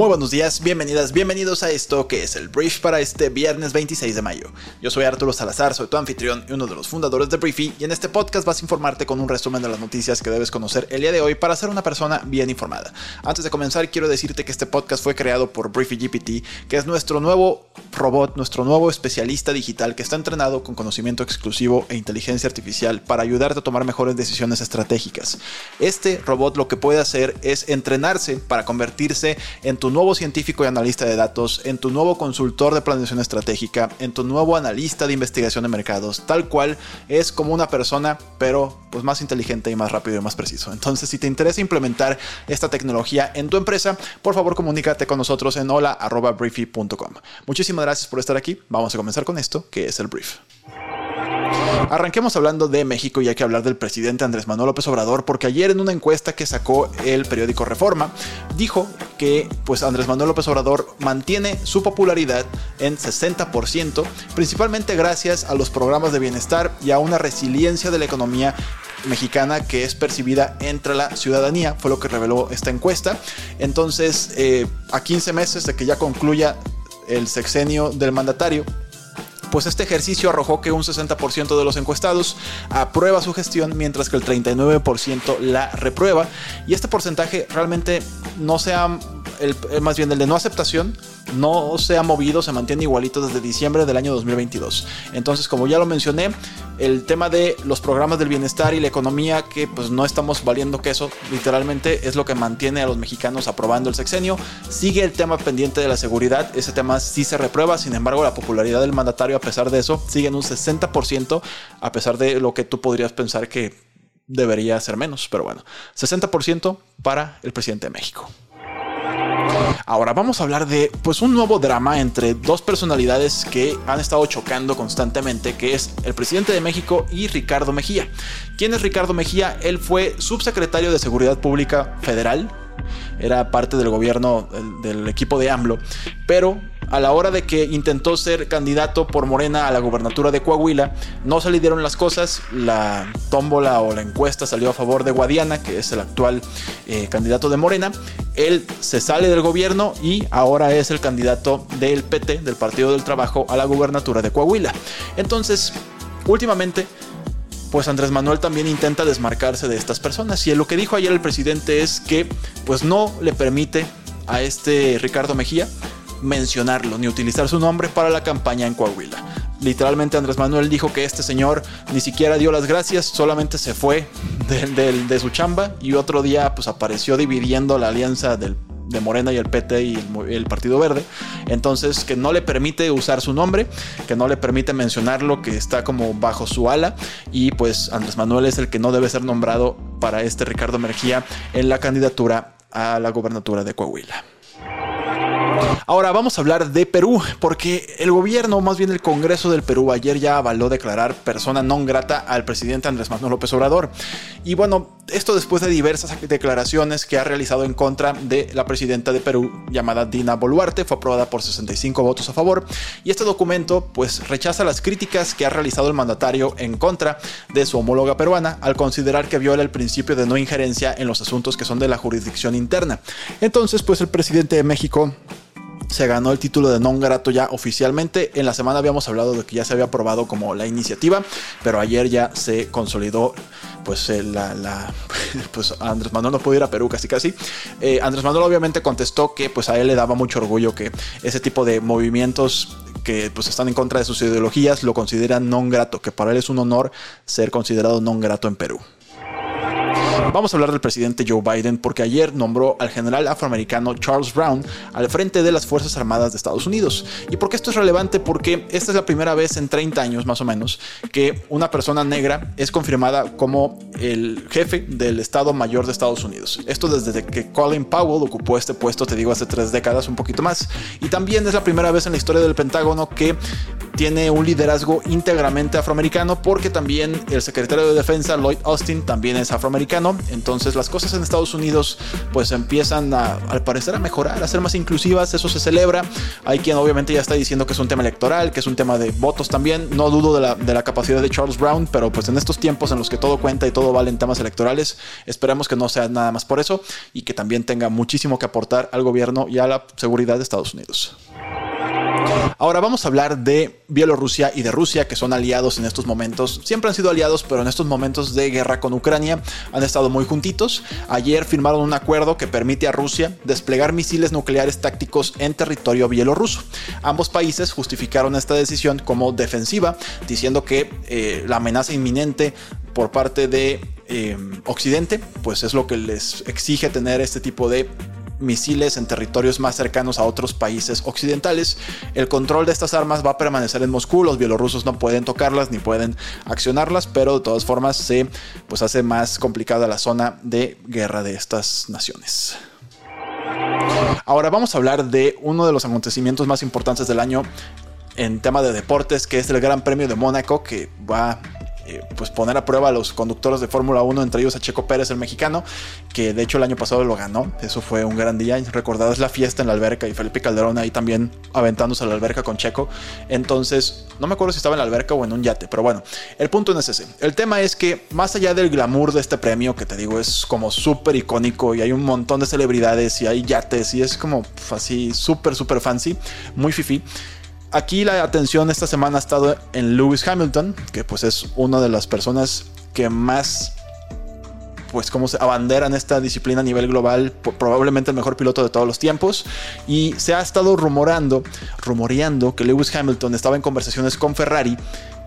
Muy buenos días, bienvenidas, bienvenidos a esto que es el brief para este viernes 26 de mayo. Yo soy Arturo Salazar, soy tu anfitrión y uno de los fundadores de Briefy y en este podcast vas a informarte con un resumen de las noticias que debes conocer el día de hoy para ser una persona bien informada. Antes de comenzar quiero decirte que este podcast fue creado por Briefy GPT, que es nuestro nuevo robot, nuestro nuevo especialista digital que está entrenado con conocimiento exclusivo e inteligencia artificial para ayudarte a tomar mejores decisiones estratégicas. Este robot lo que puede hacer es entrenarse para convertirse en tu nuevo científico y analista de datos, en tu nuevo consultor de planeación estratégica, en tu nuevo analista de investigación de mercados, tal cual es como una persona, pero pues más inteligente y más rápido y más preciso. Entonces, si te interesa implementar esta tecnología en tu empresa, por favor comunícate con nosotros en hola@briefy.com. Muchísimas gracias por estar aquí. Vamos a comenzar con esto, que es el brief. Arranquemos hablando de México y hay que hablar del presidente Andrés Manuel López Obrador porque ayer en una encuesta que sacó el periódico Reforma dijo que pues Andrés Manuel López Obrador mantiene su popularidad en 60%, principalmente gracias a los programas de bienestar y a una resiliencia de la economía mexicana que es percibida entre la ciudadanía, fue lo que reveló esta encuesta. Entonces, eh, a 15 meses de que ya concluya el sexenio del mandatario, pues este ejercicio arrojó que un 60% de los encuestados aprueba su gestión, mientras que el 39% la reprueba. Y este porcentaje realmente no sea el, más bien el de no aceptación no se ha movido, se mantiene igualito desde diciembre del año 2022. Entonces, como ya lo mencioné, el tema de los programas del bienestar y la economía, que pues no estamos valiendo queso, literalmente es lo que mantiene a los mexicanos aprobando el sexenio. Sigue el tema pendiente de la seguridad, ese tema sí se reprueba, sin embargo, la popularidad del mandatario, a pesar de eso, sigue en un 60%, a pesar de lo que tú podrías pensar que debería ser menos, pero bueno, 60% para el presidente de México. Ahora vamos a hablar de pues un nuevo drama entre dos personalidades que han estado chocando constantemente, que es el presidente de México y Ricardo Mejía. ¿Quién es Ricardo Mejía? Él fue subsecretario de Seguridad Pública Federal, era parte del gobierno del equipo de AMLO, pero a la hora de que intentó ser candidato por Morena a la gubernatura de Coahuila, no se le dieron las cosas, la tómbola o la encuesta salió a favor de Guadiana, que es el actual eh, candidato de Morena, él se sale del gobierno y ahora es el candidato del PT, del Partido del Trabajo, a la gubernatura de Coahuila. Entonces, últimamente pues Andrés Manuel también intenta desmarcarse de estas personas. Y lo que dijo ayer el presidente es que pues no le permite a este Ricardo Mejía mencionarlo ni utilizar su nombre para la campaña en Coahuila. Literalmente Andrés Manuel dijo que este señor ni siquiera dio las gracias, solamente se fue de, su chamba y otro día pues apareció dividiendo la alianza de Morena y el PT y el, Partido Verde. Entonces, que no le permite usar su nombre, que no le permite mencionarlo, que está como bajo su ala. Y pues Andrés Manuel es el que no debe ser nombrado para este Ricardo Mergía en la candidatura a la gobernatura de Coahuila. Ahora vamos a hablar de Perú, porque el gobierno, más bien el Congreso del Perú, ayer ya avaló declarar persona non grata al presidente Andrés Manuel López Obrador. Y bueno, esto después de diversas declaraciones que ha realizado en contra de la presidenta de Perú, llamada Dina Boluarte, fue aprobada por 65 votos a favor. Y este documento, pues, rechaza las críticas que ha realizado el mandatario en contra de su homóloga peruana, al considerar que viola el principio de no injerencia en los asuntos que son de la jurisdicción interna. Entonces, pues, el presidente de México se ganó el título de non grato ya oficialmente. En la semana habíamos hablado de que ya se había aprobado como la iniciativa, pero ayer ya se consolidó pues eh, la, pues Andrés Manuel no pudo ir a Perú casi casi. Eh, Andrés Manuel obviamente contestó que pues a él le daba mucho orgullo que ese tipo de movimientos que pues están en contra de sus ideologías lo consideran non grato, que para él es un honor ser considerado non grato en Perú. Vamos a hablar del presidente Joe Biden porque ayer nombró al general afroamericano Charles Brown al frente de las Fuerzas Armadas de Estados Unidos. ¿Y por qué esto es relevante? Porque esta es la primera vez en 30 años más o menos que una persona negra es confirmada como el jefe del Estado Mayor de Estados Unidos. Esto desde que Colin Powell ocupó este puesto, te digo, hace tres décadas, un poquito más. Y también es la primera vez en la historia del Pentágono que tiene un liderazgo íntegramente afroamericano porque también el secretario de defensa Lloyd Austin también es afroamericano. Entonces las cosas en Estados Unidos pues empiezan a, al parecer a mejorar, a ser más inclusivas, eso se celebra. Hay quien obviamente ya está diciendo que es un tema electoral, que es un tema de votos también. No dudo de la, de la capacidad de Charles Brown, pero pues en estos tiempos en los que todo cuenta y todo vale en temas electorales, esperemos que no sea nada más por eso y que también tenga muchísimo que aportar al gobierno y a la seguridad de Estados Unidos. Ahora vamos a hablar de Bielorrusia y de Rusia, que son aliados en estos momentos. Siempre han sido aliados, pero en estos momentos de guerra con Ucrania han estado muy juntitos. Ayer firmaron un acuerdo que permite a Rusia desplegar misiles nucleares tácticos en territorio bielorruso. Ambos países justificaron esta decisión como defensiva, diciendo que eh, la amenaza inminente por parte de eh, Occidente, pues es lo que les exige tener este tipo de misiles en territorios más cercanos a otros países occidentales. El control de estas armas va a permanecer en Moscú, los bielorrusos no pueden tocarlas ni pueden accionarlas, pero de todas formas se pues, hace más complicada la zona de guerra de estas naciones. Ahora vamos a hablar de uno de los acontecimientos más importantes del año en tema de deportes, que es el Gran Premio de Mónaco, que va eh, pues poner a prueba a los conductores de Fórmula 1, entre ellos a Checo Pérez, el mexicano, que de hecho el año pasado lo ganó. Eso fue un gran día. Recordad, es la fiesta en la alberca y Felipe Calderón ahí también aventándose a la alberca con Checo. Entonces, no me acuerdo si estaba en la alberca o en un yate, pero bueno, el punto no es ese. El tema es que más allá del glamour de este premio, que te digo es como súper icónico y hay un montón de celebridades y hay yates y es como así súper, súper fancy, muy fifi. Aquí la atención esta semana ha estado en Lewis Hamilton, que pues es una de las personas que más pues como se abanderan esta disciplina a nivel global, probablemente el mejor piloto de todos los tiempos. Y se ha estado rumorando, rumoreando que Lewis Hamilton estaba en conversaciones con Ferrari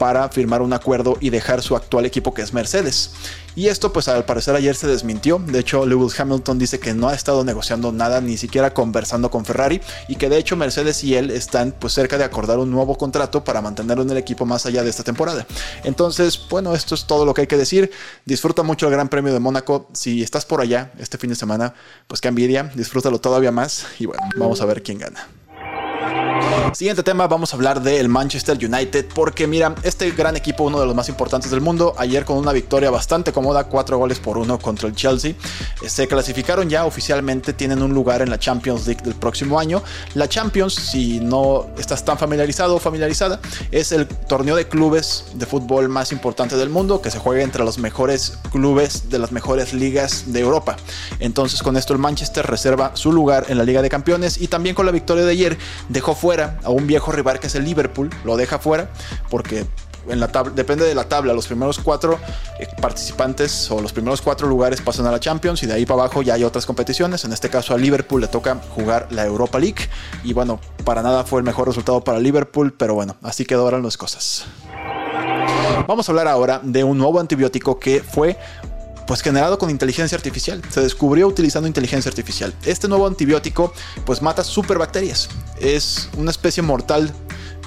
para firmar un acuerdo y dejar su actual equipo que es Mercedes. Y esto pues al parecer ayer se desmintió. De hecho Lewis Hamilton dice que no ha estado negociando nada, ni siquiera conversando con Ferrari y que de hecho Mercedes y él están pues cerca de acordar un nuevo contrato para mantenerlo en el equipo más allá de esta temporada. Entonces bueno esto es todo lo que hay que decir. Disfruta mucho el Gran Premio de Mónaco. Si estás por allá este fin de semana pues que envidia, disfrútalo todavía más y bueno vamos a ver quién gana. Siguiente tema, vamos a hablar del Manchester United, porque mira, este gran equipo, uno de los más importantes del mundo, ayer con una victoria bastante cómoda, 4 goles por 1 contra el Chelsea, eh, se clasificaron ya oficialmente, tienen un lugar en la Champions League del próximo año. La Champions, si no estás tan familiarizado o familiarizada, es el torneo de clubes de fútbol más importante del mundo, que se juega entre los mejores clubes de las mejores ligas de Europa. Entonces con esto el Manchester reserva su lugar en la Liga de Campeones y también con la victoria de ayer dejó fuera a un viejo rival que es el Liverpool, lo deja fuera porque en la tabla, depende de la tabla, los primeros cuatro eh, participantes o los primeros cuatro lugares pasan a la Champions y de ahí para abajo ya hay otras competiciones. En este caso a Liverpool le toca jugar la Europa League y bueno, para nada fue el mejor resultado para Liverpool, pero bueno, así quedaron las cosas. Vamos a hablar ahora de un nuevo antibiótico que fue pues generado con inteligencia artificial. Se descubrió utilizando inteligencia artificial. Este nuevo antibiótico pues mata superbacterias. Es una especie mortal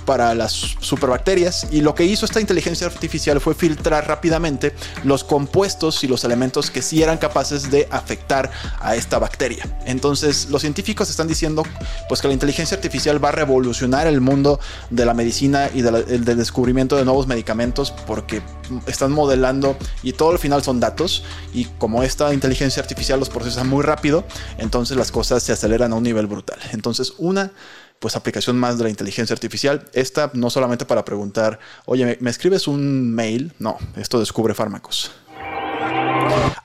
para las superbacterias y lo que hizo esta inteligencia artificial fue filtrar rápidamente los compuestos y los elementos que sí eran capaces de afectar a esta bacteria. Entonces los científicos están diciendo pues que la inteligencia artificial va a revolucionar el mundo de la medicina y del descubrimiento de nuevos medicamentos porque están modelando y todo al final son datos y como esta inteligencia artificial los procesa muy rápido, entonces las cosas se aceleran a un nivel brutal. Entonces una pues aplicación más de la inteligencia artificial. Esta no solamente para preguntar, oye, ¿me, escribes un mail? No, esto descubre fármacos.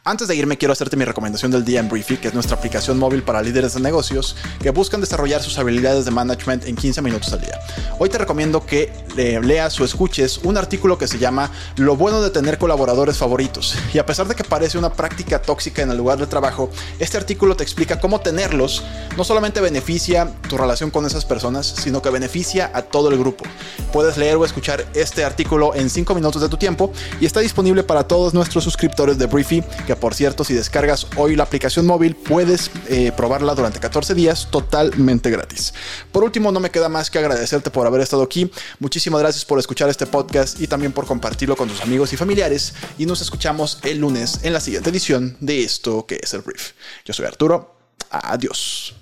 Antes de irme, quiero hacerte mi recomendación del día en Briefy, que es nuestra aplicación móvil para líderes de negocios que buscan desarrollar sus habilidades de management en 15 minutos al día. Hoy te recomiendo que leas o escuches un artículo que se llama Lo bueno de tener colaboradores favoritos. Y a pesar de que parece una práctica tóxica en el lugar de trabajo, este artículo te explica cómo tenerlos no solamente beneficia tu relación con esas personas, sino que beneficia a todo el grupo. Puedes leer o escuchar este artículo en 5 minutos de tu tiempo y está disponible para todos nuestros suscriptores de Briefy que por cierto, si descargas hoy la aplicación móvil, puedes eh, probarla durante 14 días totalmente gratis. Por último, no me queda más que agradecerte por haber estado aquí. Muchísimas gracias por escuchar este podcast y también por compartirlo con tus amigos y familiares. Y nos escuchamos el lunes en la siguiente edición de esto que es el brief. Yo soy Arturo. Adiós.